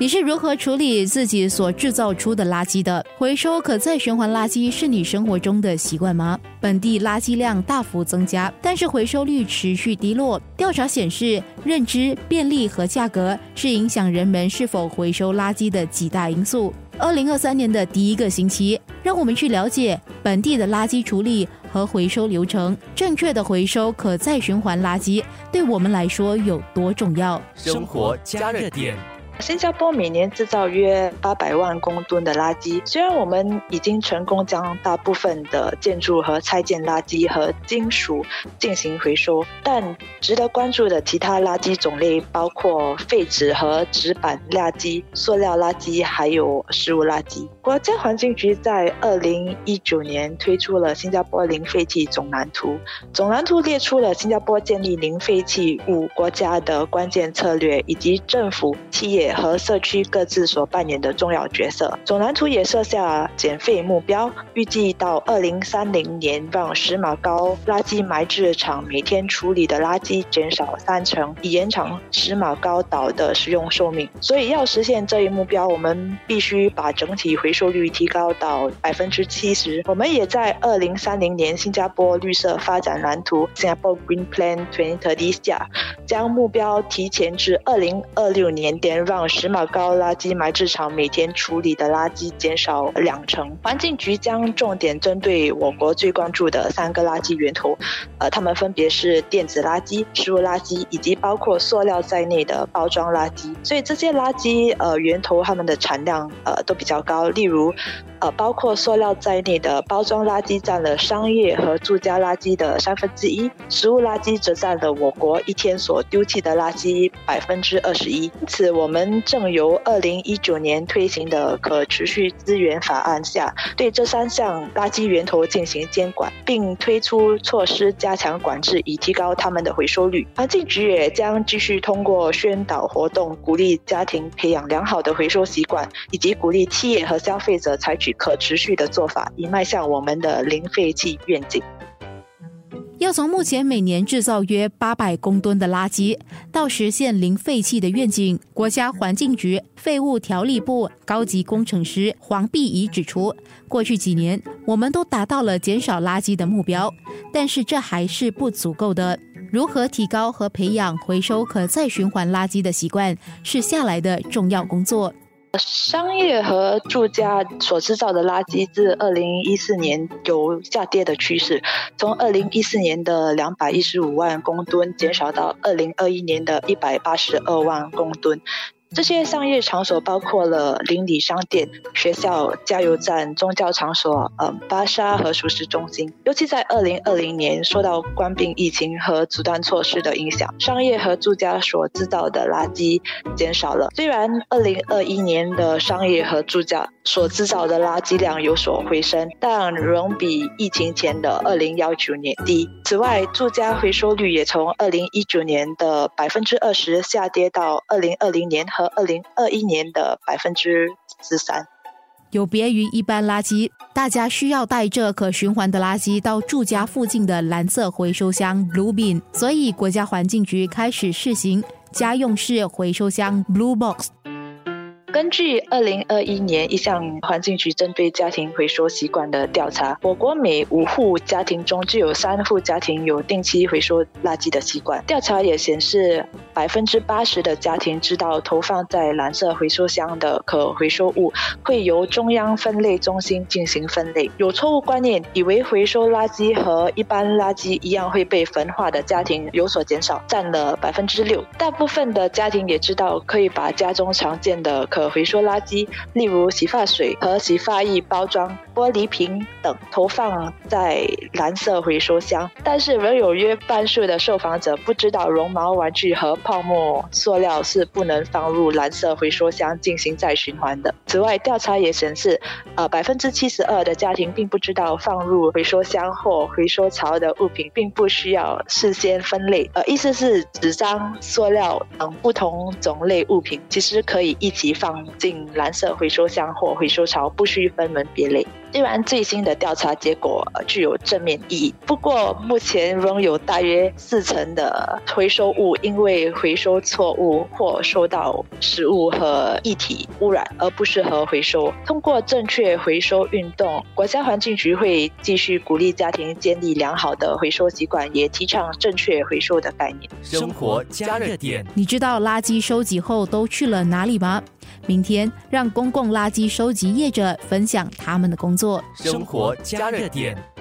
你是如何处理自己所制造出的垃圾的？回收可再循环垃圾是你生活中的习惯吗？本地垃圾量大幅增加，但是回收率持续低落。调查显示，认知、便利和价格是影响人们是否回收垃圾的几大因素。二零二三年的第一个星期，让我们去了解本地的垃圾处理和回收流程。正确的回收可再循环垃圾，对我们来说有多重要？生活加热点。新加坡每年制造约八百万公吨的垃圾。虽然我们已经成功将大部分的建筑和拆建垃圾和金属进行回收，但值得关注的其他垃圾种类包括废纸和纸板垃圾、塑料垃圾，还有食物垃圾。国家环境局在二零一九年推出了新加坡零废弃总蓝图，总蓝图列出了新加坡建立零废弃物国家的关键策略，以及政府、企业。和社区各自所扮演的重要角色。总蓝图也设下减废目标，预计到二零三零年，让石马高垃圾埋置场每天处理的垃圾减少三成，以延长石马高岛的使用寿命。所以，要实现这一目标，我们必须把整体回收率提高到百分之七十。我们也在二零三零年新加坡绿色发展蓝图 （Singapore Green Plan 2030） 下，将目标提前至二零二六年点。让让石马高垃圾埋置场每天处理的垃圾减少两成。环境局将重点针对我国最关注的三个垃圾源头，呃，他们分别是电子垃圾、食物垃圾以及包括塑料在内的包装垃圾。所以这些垃圾呃源头它们的产量呃都比较高，例如。呃，包括塑料在内的包装垃圾占了商业和住家垃圾的三分之一，食物垃圾则占了我国一天所丢弃的垃圾百分之二十一。因此，我们正由二零一九年推行的可持续资源法案下，对这三项垃圾源头进行监管，并推出措施加强管制，以提高他们的回收率。环境局也将继续通过宣导活动，鼓励家庭培养良好的回收习惯，以及鼓励企业和消费者采取。可持续的做法，以迈向我们的零废弃愿景。要从目前每年制造约八百公吨的垃圾，到实现零废弃的愿景，国家环境局废物条例部高级工程师黄碧仪指出，过去几年我们都达到了减少垃圾的目标，但是这还是不足够的。如何提高和培养回收可再循环垃圾的习惯，是下来的重要工作。商业和住家所制造的垃圾自二零一四年有下跌的趋势，从二零一四年的两百一十五万公吨减少到二零二一年的一百八十二万公吨。这些商业场所包括了邻里商店、学校、加油站、宗教场所、嗯，巴沙和熟食中心。尤其在二零二零年，受到冠病疫情和阻断措施的影响，商业和住家所制造的垃圾减少了。虽然二零二一年的商业和住家所制造的垃圾量有所回升，但仍比疫情前的二零幺九年低。此外，住家回收率也从二零一九年的百分之二十下跌到二零二零年和二零二一年的百分之十三，有别于一般垃圾，大家需要带着可循环的垃圾到住家附近的蓝色回收箱 （Blue Bin），所以国家环境局开始试行家用式回收箱 （Blue Box）。根据二零二一年一项环境局针对家庭回收习惯的调查，我国每五户家庭中就有三户家庭有定期回收垃圾的习惯。调查也显示，百分之八十的家庭知道投放在蓝色回收箱的可回收物会由中央分类中心进行分类。有错误观念，以为回收垃圾和一般垃圾一样会被焚化的家庭有所减少，占了百分之六。大部分的家庭也知道可以把家中常见的可回收垃圾，例如洗发水和洗发液包装、玻璃瓶等，投放在蓝色回收箱。但是，仍有约半数的受访者不知道绒毛玩具和泡沫塑料是不能放入蓝色回收箱进行再循环的。此外，调查也显示，呃，百分之七十二的家庭并不知道放入回收箱或回收槽的物品并不需要事先分类。呃，意思是纸张、塑料等不同种类物品其实可以一起放。进蓝色回收箱或回收槽，不需分门别类。虽然最新的调查结果具有正面意义，不过目前仍有大约四成的回收物因为回收错误或受到食物和液体污染而不适合回收。通过正确回收运动，国家环境局会继续鼓励家庭建立良好的回收习惯，也提倡正确回收的概念。生活加热点，你知道垃圾收集后都去了哪里吗？明天让公共垃圾收集业者分享他们的工作。生活加热点。